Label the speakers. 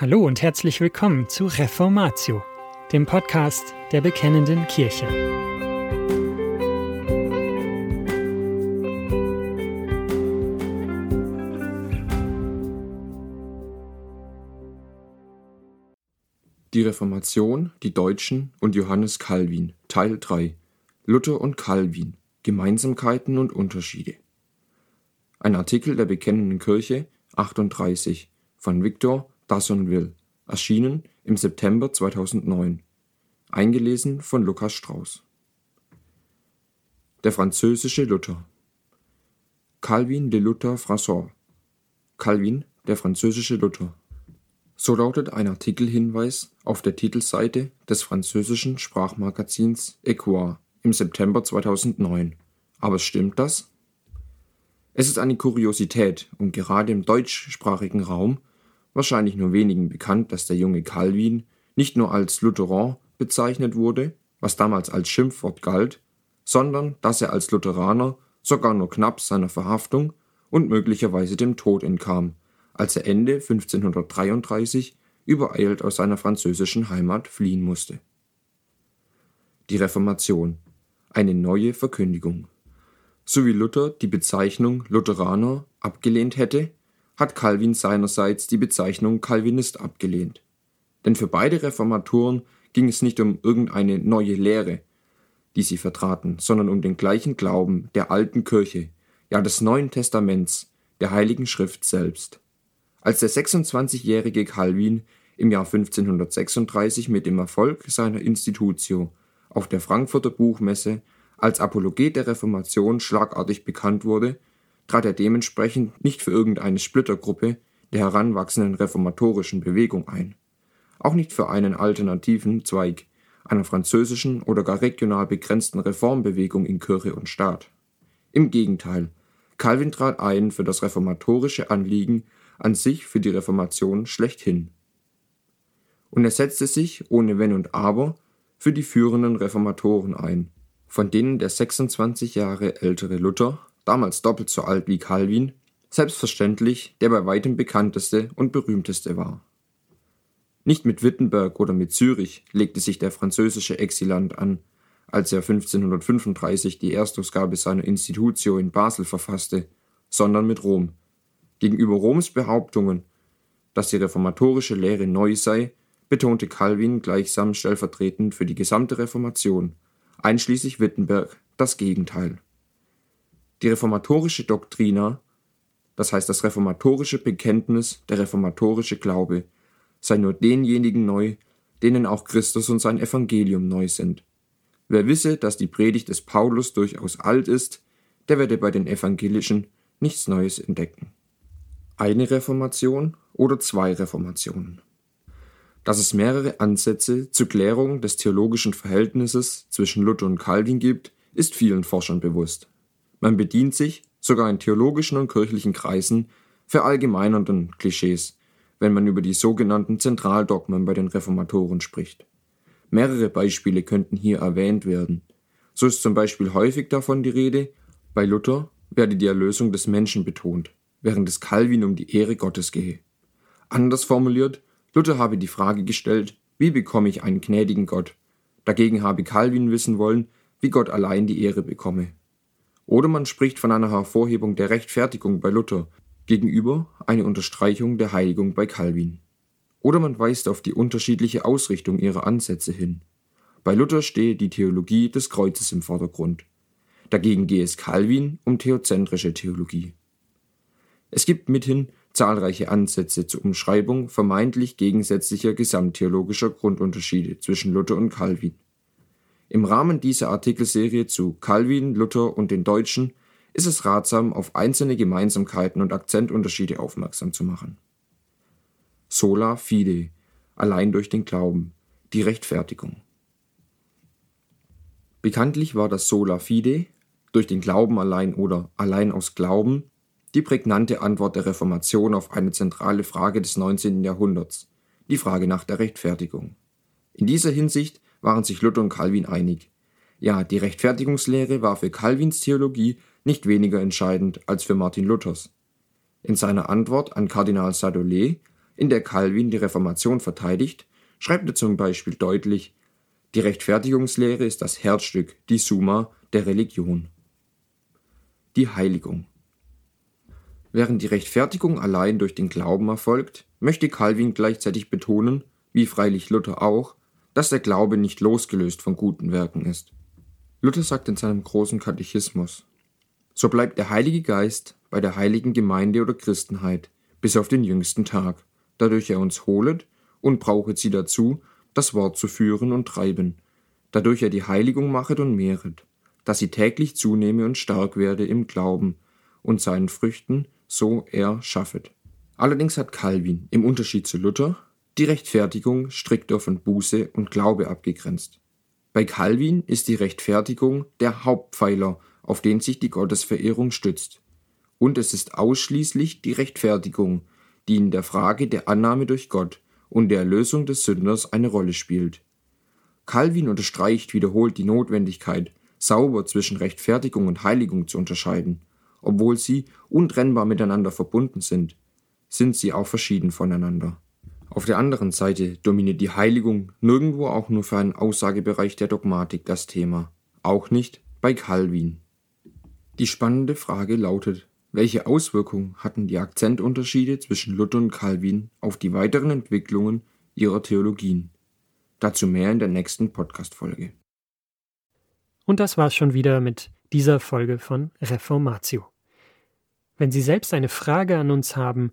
Speaker 1: Hallo und herzlich willkommen zu Reformatio, dem Podcast der Bekennenden Kirche.
Speaker 2: Die Reformation, die Deutschen und Johannes Calvin, Teil 3 Luther und Calvin, Gemeinsamkeiten und Unterschiede. Ein Artikel der Bekennenden Kirche 38 von Victor Dassonville, erschienen im September 2009. Eingelesen von Lukas Strauß. Der französische Luther Calvin de Luther François Calvin, der französische Luther. So lautet ein Artikelhinweis auf der Titelseite des französischen Sprachmagazins Equois im September 2009. Aber stimmt das? Es ist eine Kuriosität und gerade im deutschsprachigen Raum wahrscheinlich nur wenigen bekannt, dass der junge Calvin nicht nur als Lutheran bezeichnet wurde, was damals als Schimpfwort galt, sondern dass er als Lutheraner sogar nur knapp seiner Verhaftung und möglicherweise dem Tod entkam, als er Ende 1533 übereilt aus seiner französischen Heimat fliehen musste. Die Reformation eine neue Verkündigung. So wie Luther die Bezeichnung Lutheraner abgelehnt hätte, hat Calvin seinerseits die Bezeichnung Calvinist abgelehnt. Denn für beide Reformatoren ging es nicht um irgendeine neue Lehre, die sie vertraten, sondern um den gleichen Glauben der alten Kirche, ja des Neuen Testaments, der Heiligen Schrift selbst. Als der 26-jährige Calvin im Jahr 1536 mit dem Erfolg seiner Institutio auf der Frankfurter Buchmesse als Apologet der Reformation schlagartig bekannt wurde, trat er dementsprechend nicht für irgendeine Splittergruppe der heranwachsenden reformatorischen Bewegung ein, auch nicht für einen alternativen Zweig einer französischen oder gar regional begrenzten Reformbewegung in Kirche und Staat. Im Gegenteil, Calvin trat ein für das reformatorische Anliegen an sich für die Reformation schlechthin. Und er setzte sich ohne Wenn und Aber für die führenden Reformatoren ein, von denen der 26 Jahre ältere Luther damals doppelt so alt wie Calvin, selbstverständlich der bei weitem bekannteste und berühmteste war. Nicht mit Wittenberg oder mit Zürich legte sich der französische Exilant an, als er 1535 die Erstausgabe seiner Institutio in Basel verfasste, sondern mit Rom. Gegenüber Roms Behauptungen, dass die reformatorische Lehre neu sei, betonte Calvin gleichsam stellvertretend für die gesamte Reformation, einschließlich Wittenberg, das Gegenteil. Die reformatorische Doktrina, das heißt das reformatorische Bekenntnis, der reformatorische Glaube, sei nur denjenigen neu, denen auch Christus und sein Evangelium neu sind. Wer wisse, dass die Predigt des Paulus durchaus alt ist, der werde bei den Evangelischen nichts Neues entdecken. Eine Reformation oder zwei Reformationen. Dass es mehrere Ansätze zur Klärung des theologischen Verhältnisses zwischen Luther und Calvin gibt, ist vielen Forschern bewusst. Man bedient sich, sogar in theologischen und kirchlichen Kreisen, verallgemeinernden Klischees, wenn man über die sogenannten Zentraldogmen bei den Reformatoren spricht. Mehrere Beispiele könnten hier erwähnt werden. So ist zum Beispiel häufig davon die Rede, bei Luther werde die Erlösung des Menschen betont, während es Calvin um die Ehre Gottes gehe. Anders formuliert, Luther habe die Frage gestellt, wie bekomme ich einen gnädigen Gott? Dagegen habe Calvin wissen wollen, wie Gott allein die Ehre bekomme. Oder man spricht von einer Hervorhebung der Rechtfertigung bei Luther gegenüber eine Unterstreichung der Heiligung bei Calvin. Oder man weist auf die unterschiedliche Ausrichtung ihrer Ansätze hin. Bei Luther stehe die Theologie des Kreuzes im Vordergrund. Dagegen gehe es Calvin um theozentrische Theologie. Es gibt mithin zahlreiche Ansätze zur Umschreibung vermeintlich gegensätzlicher gesamttheologischer Grundunterschiede zwischen Luther und Calvin. Im Rahmen dieser Artikelserie zu Calvin, Luther und den Deutschen ist es ratsam, auf einzelne Gemeinsamkeiten und Akzentunterschiede aufmerksam zu machen. Sola fide, allein durch den Glauben, die Rechtfertigung. Bekanntlich war das Sola fide, durch den Glauben allein oder allein aus Glauben, die prägnante Antwort der Reformation auf eine zentrale Frage des 19. Jahrhunderts, die Frage nach der Rechtfertigung. In dieser Hinsicht waren sich Luther und Calvin einig. Ja, die Rechtfertigungslehre war für Calvins Theologie nicht weniger entscheidend als für Martin Luthers. In seiner Antwort an Kardinal Sadolet in der Calvin die Reformation verteidigt, schreibt er zum Beispiel deutlich, die Rechtfertigungslehre ist das Herzstück, die Summa der Religion. Die Heiligung. Während die Rechtfertigung allein durch den Glauben erfolgt, möchte Calvin gleichzeitig betonen, wie freilich Luther auch, dass der Glaube nicht losgelöst von guten Werken ist. Luther sagt in seinem großen Katechismus, so bleibt der Heilige Geist bei der heiligen Gemeinde oder Christenheit bis auf den jüngsten Tag, dadurch er uns holet und brauchet sie dazu, das Wort zu führen und treiben, dadurch er die Heiligung machet und mehret, dass sie täglich zunehme und stark werde im Glauben und seinen Früchten so er schaffet. Allerdings hat Calvin, im Unterschied zu Luther, die Rechtfertigung strikter von Buße und Glaube abgegrenzt. Bei Calvin ist die Rechtfertigung der Hauptpfeiler, auf den sich die Gottesverehrung stützt. Und es ist ausschließlich die Rechtfertigung, die in der Frage der Annahme durch Gott und der Erlösung des Sünders eine Rolle spielt. Calvin unterstreicht wiederholt die Notwendigkeit, sauber zwischen Rechtfertigung und Heiligung zu unterscheiden. Obwohl sie untrennbar miteinander verbunden sind, sind sie auch verschieden voneinander. Auf der anderen Seite dominiert die Heiligung nirgendwo auch nur für einen Aussagebereich der Dogmatik das Thema, auch nicht bei Calvin. Die spannende Frage lautet, welche Auswirkungen hatten die Akzentunterschiede zwischen Luther und Calvin auf die weiteren Entwicklungen ihrer Theologien? Dazu mehr in der nächsten Podcast-Folge.
Speaker 1: Und das war's schon wieder mit dieser Folge von Reformatio. Wenn Sie selbst eine Frage an uns haben,